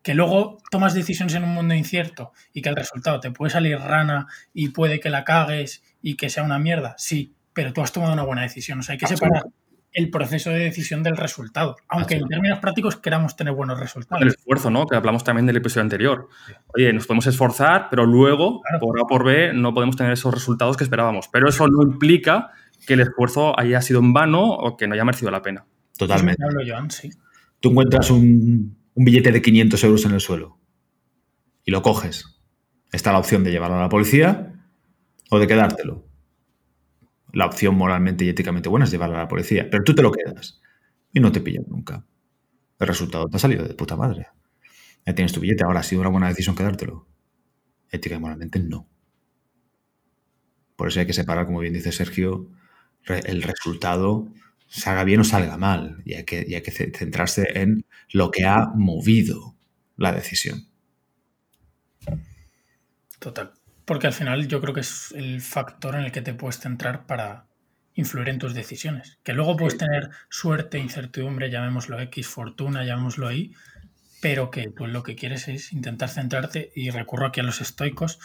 Que luego tomas decisiones en un mundo incierto y que el resultado te puede salir rana y puede que la cagues y que sea una mierda, sí, pero tú has tomado una buena decisión. O sea, hay que separar el proceso de decisión del resultado. Aunque en términos prácticos queramos tener buenos resultados. El esfuerzo, ¿no? Que hablamos también del episodio anterior. Oye, nos podemos esforzar, pero luego, Claro. por A o por B, no podemos tener esos resultados que esperábamos. Pero eso no implica que el esfuerzo haya sido en vano o que no haya merecido la pena. Totalmente. Hablo Joan, sí. Tú encuentras un, un billete de 500 euros en el suelo y lo coges. Está la opción de llevarlo a la policía o de quedártelo. La opción moralmente y éticamente buena es llevarlo a la policía, pero tú te lo quedas y no te pillan nunca. El resultado te ha salido de puta madre. Ya tienes tu billete, ahora ha sido una buena decisión quedártelo. Ética y moralmente no. Por eso hay que separar, como bien dice Sergio, el resultado salga bien o salga mal. Y hay que, y hay que ce- centrarse en lo que ha movido la decisión. Total. Porque al final yo creo que es el factor en el que te puedes centrar para influir en tus decisiones. Que luego puedes tener suerte, incertidumbre, llamémoslo X, fortuna, llamémoslo Y, pero que tú lo que quieres es intentar centrarte y recurro aquí a los estoicos,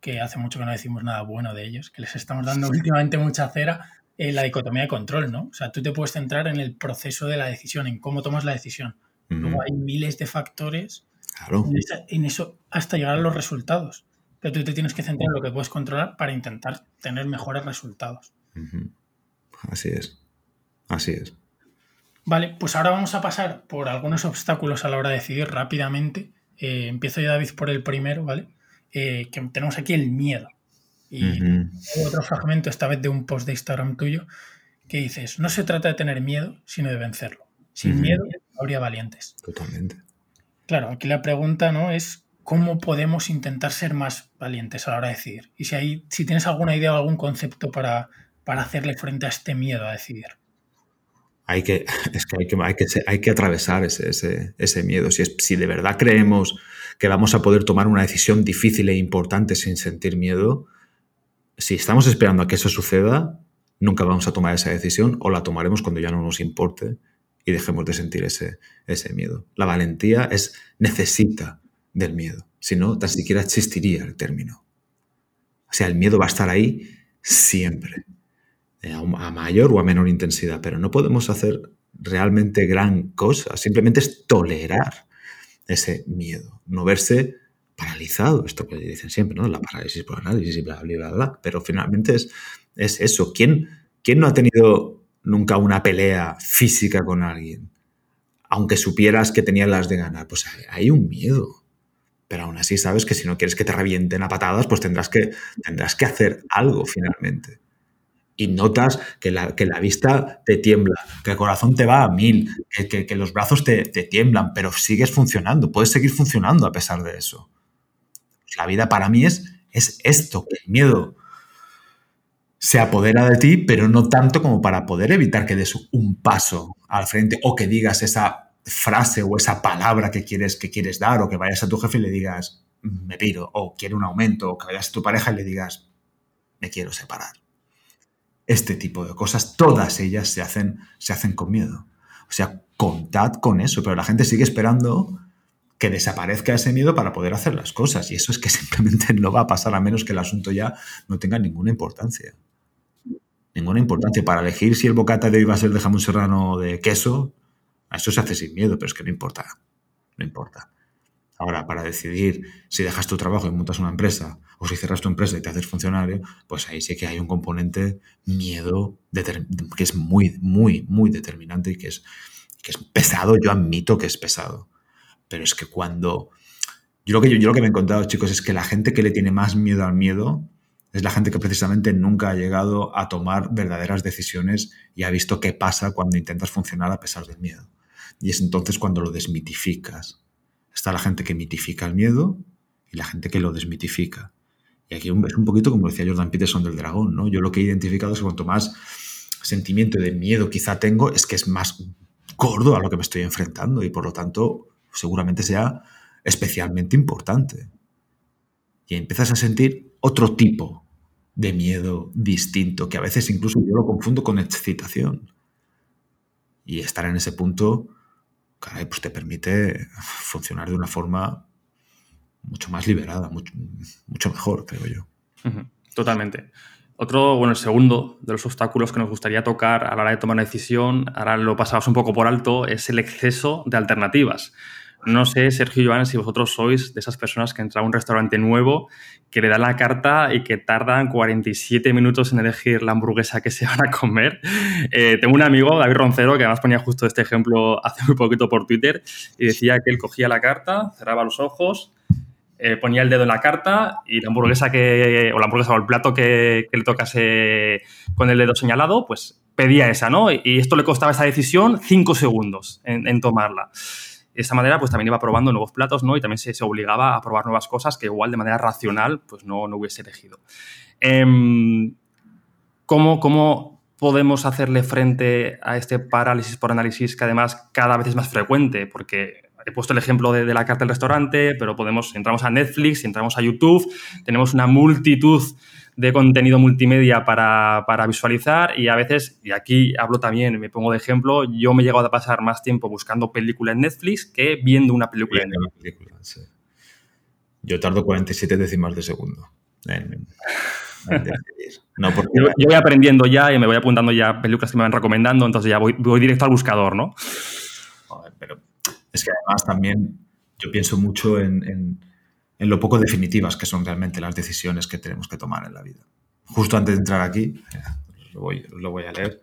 que hace mucho que no decimos nada bueno de ellos, que les estamos dando últimamente mucha cera, la dicotomía de control, ¿no? O sea, tú te puedes centrar en el proceso de la decisión, en cómo tomas la decisión. Luego hay miles de factores Claro. en, esa- en eso hasta llegar a los resultados. Pero tú te tienes que centrar en lo que puedes controlar para intentar tener mejores resultados. Así es. Así es. Vale, pues ahora vamos a pasar por algunos obstáculos a la hora de decidir rápidamente. Eh, empiezo yo, David, por el primero, ¿vale? Eh, que tenemos aquí el miedo. Y otro fragmento, esta vez de un post de Instagram tuyo, que dices, no se trata de tener miedo, sino de vencerlo. Sin miedo habría valientes. Totalmente. Claro, aquí la pregunta ¿no? es cómo podemos intentar ser más valientes a la hora de decidir. Y si, hay, si tienes alguna idea o algún concepto para, para hacerle frente a este miedo a decidir. Hay que, es que hay que, hay que, hay que atravesar ese, ese, ese miedo. Si, es, si de verdad creemos que vamos a poder tomar una decisión difícil e importante sin sentir miedo, si estamos esperando a que eso suceda, nunca vamos a tomar esa decisión o la tomaremos cuando ya no nos importe y dejemos de sentir ese, ese miedo. La valentía es necesita del miedo, si no, tan siquiera existiría el término. O sea, el miedo va a estar ahí siempre, eh, a mayor o a menor intensidad, pero no podemos hacer realmente gran cosa, simplemente es tolerar ese miedo, no verse paralizado, esto que dicen siempre, ¿no? La parálisis por análisis y bla, bla, bla, bla, pero finalmente es, es eso. ¿Quién, ¿Quién no ha tenido nunca una pelea física con alguien, aunque supieras que tenías las de ganar, pues hay un miedo. Pero aún así sabes que si no quieres que te revienten a patadas, pues tendrás que, tendrás que hacer algo finalmente. Y notas que la, que la vista te tiembla, que el corazón te va a mil, que, que, los brazos te, te, tiemblan, pero sigues funcionando, puedes seguir funcionando a pesar de eso. La vida para mí es, es esto, que el miedo se apodera de ti, pero no tanto como para poder evitar que des un paso al frente o que digas esa frase o esa palabra que quieres, que quieres dar o que vayas a tu jefe y le digas me pido o quiero un aumento o que vayas a tu pareja y le digas me quiero separar. Este tipo de cosas, todas ellas se hacen, se hacen con miedo. O sea, contad con eso, pero la gente sigue esperando que desaparezca ese miedo para poder hacer las cosas. Y eso es que simplemente no va a pasar a menos que el asunto ya no tenga ninguna importancia ninguna importancia. Para elegir si el bocata de hoy va a ser de jamón serrano o de queso, a eso se hace sin miedo, pero es que no importa. No importa. Ahora, para decidir si dejas tu trabajo y montas una empresa o si cierras tu empresa y te haces funcionario, pues ahí sí que hay un componente miedo que es muy, muy, muy determinante y que es, que es pesado. Yo admito que es pesado. Pero es que cuando... Yo lo que, yo, yo lo que me he encontrado, chicos, es que la gente que le tiene más miedo al miedo es la gente que precisamente nunca ha llegado a tomar verdaderas decisiones y ha visto qué pasa cuando intentas funcionar a pesar del miedo. Y es entonces cuando lo desmitificas. Está la gente que mitifica el miedo y la gente que lo desmitifica. Y aquí es un poquito como decía Jordan Peterson del dragón, ¿no? Yo lo que he identificado es que cuanto más sentimiento de miedo quizá tengo, es que es más gordo a lo que me estoy enfrentando y por lo tanto seguramente sea especialmente importante. Y empiezas a sentir otro tipo de miedo distinto, que a veces incluso yo lo confundo con excitación. Y estar en ese punto, caray, pues te permite funcionar de una forma mucho más liberada, mucho, mucho mejor, creo yo. Totalmente. Otro, bueno, el segundo de los obstáculos que nos gustaría tocar a la hora de tomar una decisión, ahora lo pasamos un poco por alto, es el exceso de alternativas. No sé, Sergio y Joan, si vosotros sois de esas personas que entran a un restaurante nuevo, que le dan la carta y que tardan 47 minutos en elegir la hamburguesa que se van a comer. Eh, tengo un amigo, David Roncero, que además ponía justo este ejemplo hace muy poquito por Twitter y decía que él cogía la carta, cerraba los ojos, eh, ponía el dedo en la carta y la hamburguesa que, o el plato que, le tocase con el dedo señalado, pues pedía esa, ¿no? Y esto le costaba esa decisión 5 segundos en tomarla de esta manera, pues también iba probando nuevos platos, ¿no? Y también se, obligaba a probar nuevas cosas que igual de manera racional, pues no, no hubiese elegido. Em, ¿cómo, ¿Cómo podemos hacerle frente a este parálisis por análisis que además cada vez es más frecuente? Porque he puesto el ejemplo de, de, la carta del restaurante, pero podemos, entramos a Netflix, entramos a YouTube, tenemos una multitud de contenido multimedia para, visualizar y a veces, y aquí hablo también, me pongo de ejemplo, yo me he llegado a pasar más tiempo buscando películas en Netflix que viendo una película en Netflix. Yo tardo 47 décimas de segundo yo, voy aprendiendo ya y me voy apuntando ya películas que me van recomendando, entonces ya voy, directo al buscador, ¿no? pero es que además también yo pienso mucho en en lo poco definitivas que son realmente las decisiones que tenemos que tomar en la vida. Justo antes de entrar aquí, lo voy, a leer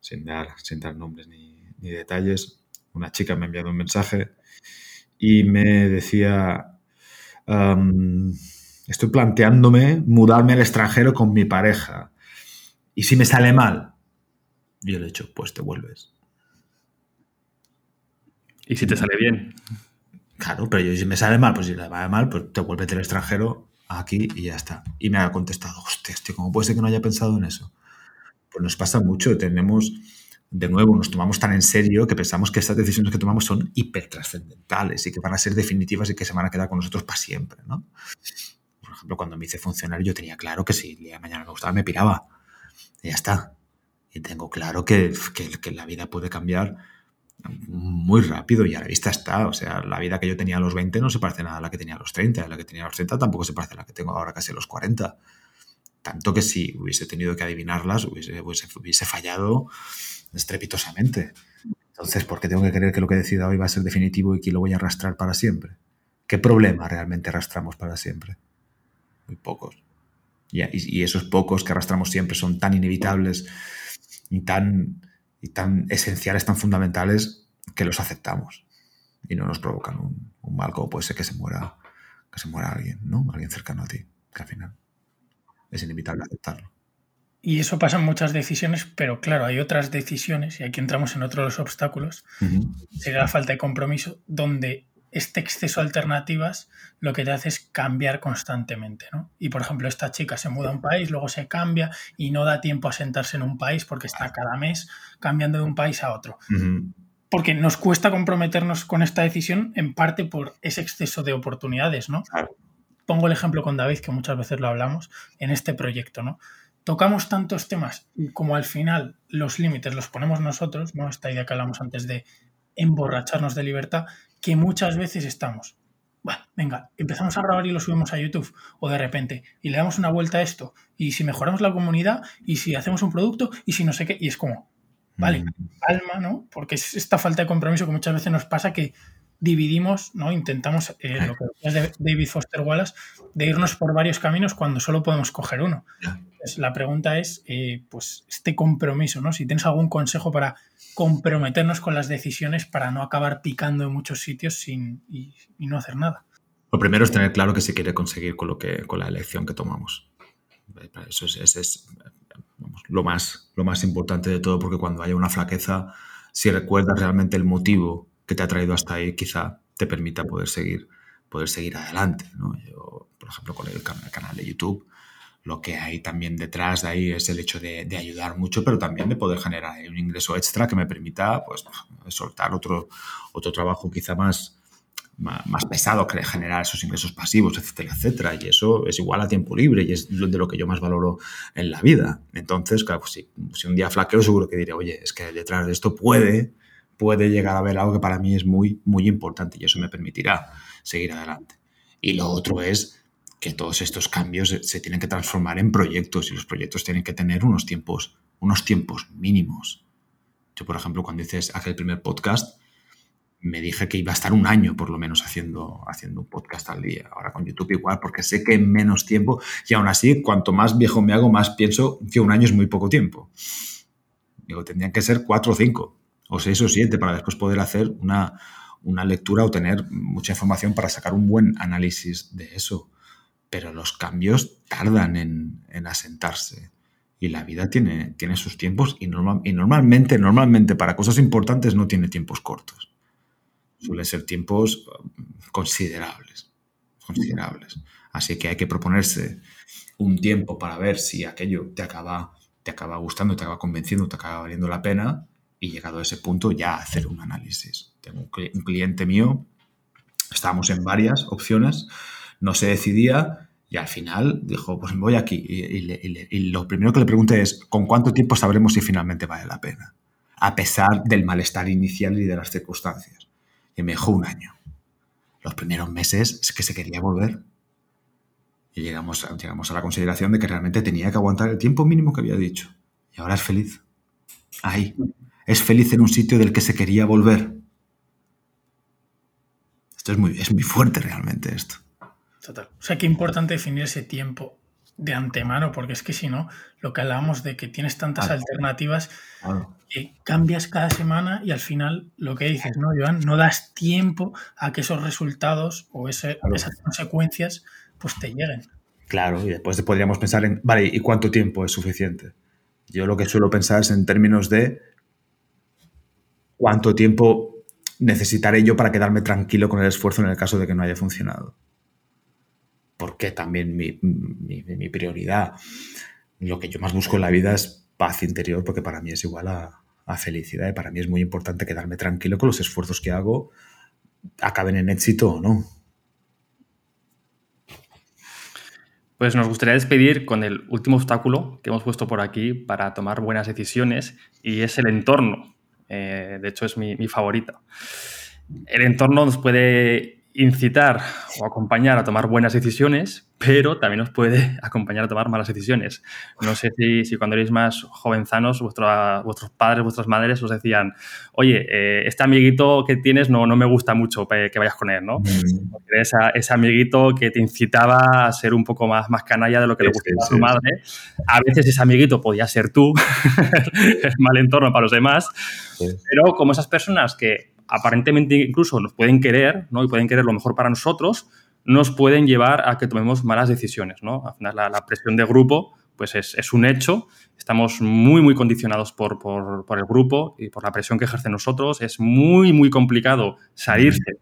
sin dar, nombres ni, detalles. Una chica me ha enviado un mensaje y me decía, estoy planteándome mudarme al extranjero con mi pareja. ¿Y si me sale mal? Yo le he dicho, pues te vuelves. ¿Y si te sale bien? Claro, pero yo, si me sale mal, pues si le va mal, pues te vuelves del extranjero aquí y ya está. Y me ha contestado, hostia, ¿cómo puede ser que no haya pensado en eso? Pues nos pasa mucho, tenemos, de nuevo, nos tomamos tan en serio que pensamos que estas decisiones que tomamos son hipertrascendentales y que van a ser definitivas y que se van a quedar con nosotros para siempre, ¿no? Por ejemplo, cuando me hice funcionario yo tenía claro que si el día de mañana me gustaba me piraba. Y ya está. Y tengo claro que, que, que la vida puede cambiar muy rápido y a la vista está. O sea, la vida que yo tenía a los 20 no se parece nada a la que tenía a los 30. La que tenía a los 30 tampoco se parece a la que tengo ahora casi a los 40. Tanto que si hubiese tenido que adivinarlas, hubiese, hubiese, fallado estrepitosamente. Entonces, ¿por qué tengo que creer que lo que decida hoy va a ser definitivo y que lo voy a arrastrar para siempre? ¿Qué problema realmente arrastramos para siempre? Muy pocos. Y, y esos pocos que arrastramos siempre son tan inevitables y tan y tan esenciales, tan fundamentales, que los aceptamos y no nos provocan un, mal como puede ser que se muera, que se muera alguien, ¿no? Alguien cercano a ti, que al final es inevitable aceptarlo. Y eso pasa en muchas decisiones, pero claro, hay otras decisiones, y aquí entramos en otro de los obstáculos, sería la falta de compromiso, donde este exceso de alternativas lo que te hace es cambiar constantemente, ¿no? Y por ejemplo, esta chica se muda a un país, luego se cambia y no da tiempo a sentarse en un país porque está cada mes cambiando de un país a otro. Porque nos cuesta comprometernos con esta decisión en parte por ese exceso de oportunidades, ¿no? Pongo el ejemplo con David, que muchas veces lo hablamos, en este proyecto, ¿no? Tocamos tantos temas como al final los límites los ponemos nosotros, ¿no? Esta idea que hablamos antes de emborracharnos de libertad, que muchas veces estamos. Bueno, venga, empezamos a grabar y lo subimos a YouTube. O de repente, y le damos una vuelta a esto. Y si mejoramos la comunidad, y si hacemos un producto, y si no sé qué. Y es como, vale, mm. calma, ¿no? Porque es esta falta de compromiso que muchas veces nos pasa que dividimos, ¿no? Intentamos, eh, lo que decía David Foster Wallace, de irnos por varios caminos cuando solo podemos coger uno. Pues la pregunta es, eh, pues, este compromiso, ¿no? Si tienes algún consejo para comprometernos con las decisiones para no acabar picando en muchos sitios sin, y, no hacer nada. Lo primero es tener claro qué se quiere conseguir con, lo que, con la elección que tomamos. Eso es, es lo, más, lo más importante de todo, porque cuando haya una flaqueza, si recuerdas realmente el motivo que te ha traído hasta ahí quizá te permita poder seguir, poder seguir adelante. ¿no? Yo, por ejemplo, con el, canal de YouTube, lo que hay también detrás de ahí es el hecho de, ayudar mucho, pero también de poder generar un ingreso extra que me permita pues, soltar otro, otro trabajo quizá más, más, pesado, que generar esos ingresos pasivos, etcétera, etcétera. Y eso es igual a tiempo libre y es de lo que yo más valoro en la vida. Entonces, claro, pues si, si un día flaqueo, seguro que diré, oye, es que detrás de esto puede puede llegar a ver algo que para mí es muy, muy importante y eso me permitirá seguir adelante. Y lo otro es que todos estos cambios se tienen que transformar en proyectos y los proyectos tienen que tener unos tiempos, unos tiempos mínimos. Yo, por ejemplo, cuando hice aquel primer podcast, me dije que iba a estar un año por lo menos haciendo, haciendo un podcast al día. Ahora con YouTube igual, porque sé que en menos tiempo, y aún así, cuanto más viejo me hago, más pienso que un año es muy poco tiempo. Digo, tendrían que ser cuatro o cinco o seis o siete para después poder hacer una, lectura o tener mucha información para sacar un buen análisis de eso. Pero los cambios tardan en, asentarse y la vida tiene, tiene sus tiempos y, y, normalmente, normalmente para cosas importantes no tiene tiempos cortos. Suelen ser tiempos um, considerables, considerables. Así que hay que proponerse un tiempo para ver si aquello te acaba, te acaba gustando, te acaba convenciendo, te acaba valiendo la pena y llegado a ese punto ya hacer un análisis. Tengo un cliente mío, estábamos en varias opciones, no se decidía y al final dijo, pues voy aquí. Y, lo primero que le pregunté es, ¿con cuánto tiempo sabremos si finalmente vale la pena? A pesar del malestar inicial y de las circunstancias. Y me dijo un año. Los primeros meses es que se quería volver. Y llegamos, llegamos a la consideración de que realmente tenía que aguantar el tiempo mínimo que había dicho. Y ahora es feliz. Ahí es feliz en un sitio del que se quería volver. Esto es muy, es muy fuerte realmente esto. Total. O sea, qué importante definir ese tiempo de antemano, porque es que si no, lo que hablábamos de que tienes tantas alternativas que cambias cada semana y al final lo que dices, ¿no, Joan? No das tiempo a que esos resultados o esas consecuencias pues te lleguen. Claro, y después podríamos pensar en, vale, ¿y cuánto tiempo es suficiente? Yo lo que suelo pensar es en términos de cuánto tiempo necesitaré yo para quedarme tranquilo con el esfuerzo en el caso de que no haya funcionado. Porque también mi, prioridad, lo que yo más busco en la vida es paz interior, porque para mí es igual a, a felicidad y para mí es muy importante quedarme tranquilo con los esfuerzos que hago, acaben en éxito o no. Pues nos gustaría despedir con el último obstáculo que hemos puesto por aquí para tomar buenas decisiones y es el entorno. Eh, de hecho, es mi, mi favorita. El entorno nos puede incitar o acompañar a tomar buenas decisiones, pero también nos puede acompañar a tomar malas decisiones. No sé si, cuando erais más jovenzanos, vuestros padres, vuestras madres os decían, oye, eh, este amiguito que tienes no, no me gusta mucho que vayas con él, ¿no? Mm. ese amiguito que te incitaba a ser un poco más, más canalla de lo que le gustaba a tu madre. A veces ese amiguito podía ser tú, el mal entorno para los demás, pero como esas personas que aparentemente incluso nos pueden querer, ¿no? Y pueden querer lo mejor para nosotros, nos pueden llevar a que tomemos malas decisiones, ¿no? Al final la, presión de grupo pues es, un hecho, estamos muy, muy condicionados por, el grupo y por la presión que ejerce nosotros, es muy, muy complicado salirse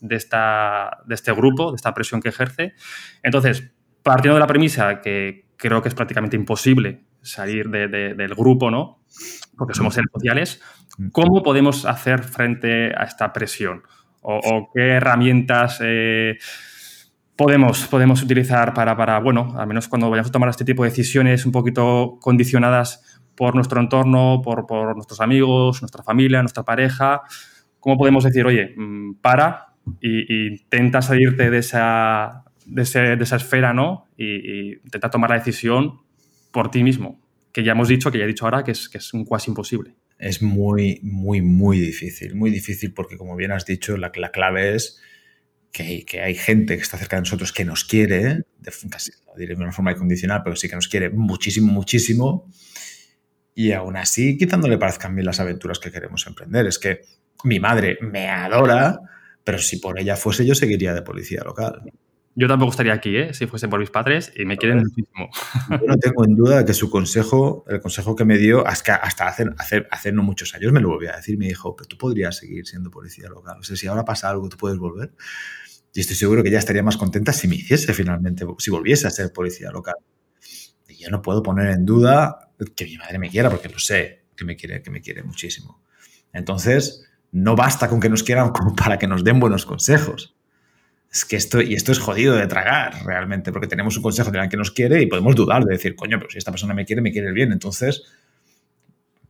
de, este grupo, de esta presión que ejerce. Entonces, partiendo de la premisa que creo que es prácticamente imposible salir del grupo, ¿no? Porque somos seres sociales, ¿cómo podemos hacer frente a esta presión? ¿O, qué herramientas... Eh, podemos, podemos utilizar para, para, bueno, al menos cuando vayamos a tomar este tipo de decisiones un poquito condicionadas por nuestro entorno, por, por nuestros amigos, nuestra familia, nuestra pareja, ¿cómo podemos decir, oye, mm, para e intenta salirte de esa, de, esa esfera, ¿no? Y, intenta tomar la decisión por ti mismo, que ya hemos dicho, que ya he dicho ahora, que es, que es un cuasi imposible. Es muy, muy, muy difícil, muy difícil porque, como bien has dicho, la, la clave es que hay, gente que está cerca de nosotros que nos quiere, casi, no diré de una forma incondicional, pero sí que nos quiere muchísimo, muchísimo, y aún así quizá no le parezcan bien las aventuras que queremos emprender. Es que mi madre me adora, pero si por ella fuese yo seguiría de policía local. Yo tampoco estaría aquí, ¿eh? si fuese por mis padres, y me quieren muchísimo. Yo no tengo en duda que su consejo, el consejo que me dio, hasta, hasta hace, hace, hace, no muchos años me lo volvió a decir, me dijo, pero tú podrías seguir siendo policía local. O sea, si ahora pasa algo, tú puedes volver. Y estoy seguro que ella estaría más contenta si me hiciese finalmente, si volviese a ser policía local. Y yo no puedo poner en duda que mi madre me quiera, porque lo sé, que me quiere, que me quiere muchísimo. Entonces, no basta con que nos quieran para que nos den buenos consejos. Es que esto, y esto es jodido de tragar realmente, porque tenemos un consejo de que nos quiere y podemos dudar de decir, coño, pero si esta persona me quiere, me quiere bien. Entonces,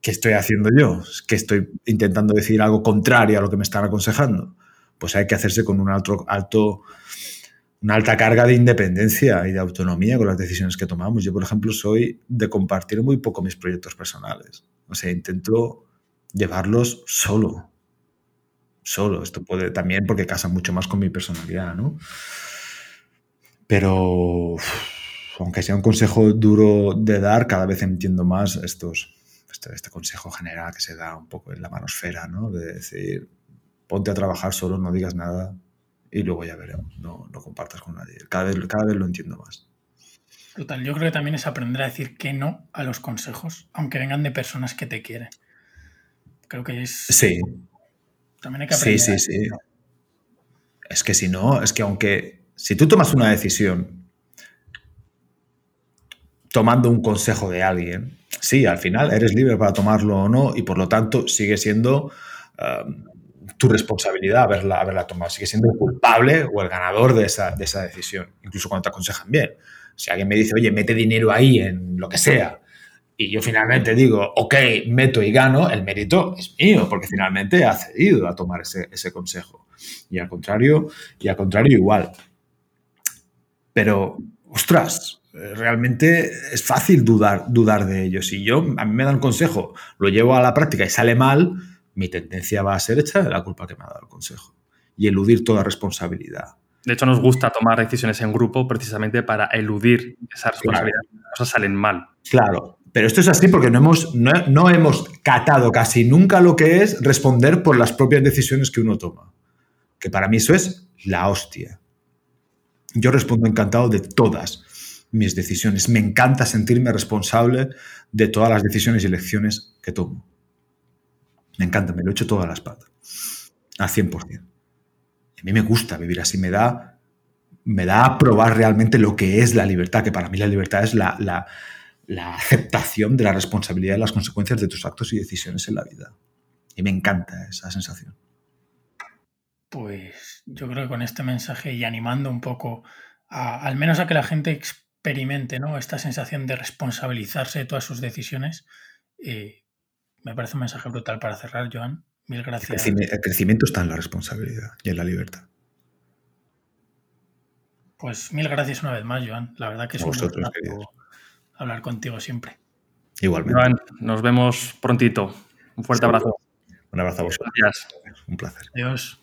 ¿qué estoy haciendo yo? ¿Es que estoy intentando decir algo contrario a lo que me están aconsejando? pues hay que hacerse con un alto, alto, una alta carga de independencia y de autonomía con las decisiones que tomamos. Yo, por ejemplo, soy de compartir muy poco mis proyectos personales. O sea, intento llevarlos solo. Solo. Esto puede también porque casa mucho más con mi personalidad, ¿no? Pero, aunque sea un consejo duro de dar, cada vez entiendo más estos, este, este consejo general que se da un poco en la manosfera, ¿no? De decir, ponte a trabajar solo, no digas nada y luego ya veremos, no, no compartas con nadie. Cada vez, cada vez lo entiendo más. Total, yo creo que también es aprender a decir que no a los consejos, aunque vengan de personas que te quieren. Creo que es... Sí. También hay que aprender. Sí, sí, sí. Es que si no, es que aunque... Si tú tomas una decisión tomando un consejo de alguien, sí, al final eres libre para tomarlo o no y por lo tanto sigue siendo... Um, tu responsabilidad haberla, haberla tomado. Sigue siendo el culpable o el ganador de esa, de esa decisión, incluso cuando te aconsejan bien. Si alguien me dice, oye, mete dinero ahí en lo que sea, y yo finalmente digo, ok, meto y gano, el mérito es mío, porque finalmente he accedido a tomar ese, ese consejo. Y al contrario, y al contrario igual. Pero, ostras, realmente es fácil dudar, dudar de ello. Si yo, a mí me dan consejo, lo llevo a la práctica y sale mal, mi tendencia va a ser echar la culpa que me ha dado el consejo y eludir toda responsabilidad. De hecho, nos gusta tomar decisiones en grupo precisamente para eludir esa responsabilidad. Las cosas salen mal. Claro, pero esto es así porque no hemos, no, no hemos catado casi nunca lo que es responder por las propias decisiones que uno toma. Que para mí eso es la hostia. Yo respondo encantado de todas mis decisiones. Me encanta sentirme responsable de todas las decisiones y elecciones que tomo. Me encanta, me lo echo toda la espalda. Al 100%. A mí me gusta vivir así, me da, me da a probar realmente lo que es la libertad, que para mí la libertad es la, la, la aceptación de la responsabilidad y las consecuencias de tus actos y decisiones en la vida. Y me encanta esa sensación. Pues yo creo que con este mensaje y animando un poco, a, al menos a que la gente experimente ¿no? esta sensación de responsabilizarse de todas sus decisiones, eh, me parece un mensaje brutal para cerrar, Joan. Mil gracias. El crecimiento está en la responsabilidad y en la libertad. Pues mil gracias una vez más, Joan. La verdad que es A un vosotros. Hablar contigo siempre. Igualmente. Joan, nos vemos prontito. Un fuerte abrazo. Un abrazo a vosotros. Gracias. Un placer. Adiós.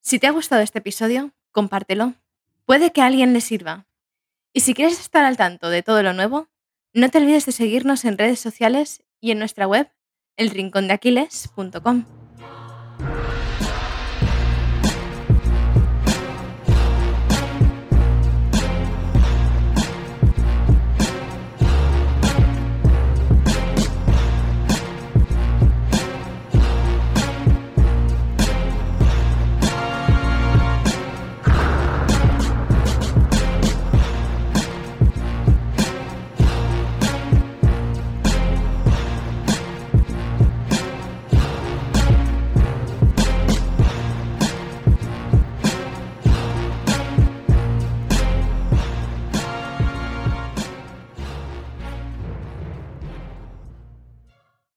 Si te ha gustado este episodio, compártelo. Puede que a alguien le sirva. Y si quieres estar al tanto de todo lo nuevo, no te olvides de seguirnos en redes sociales y en nuestra web, elrincondeaquiles.com.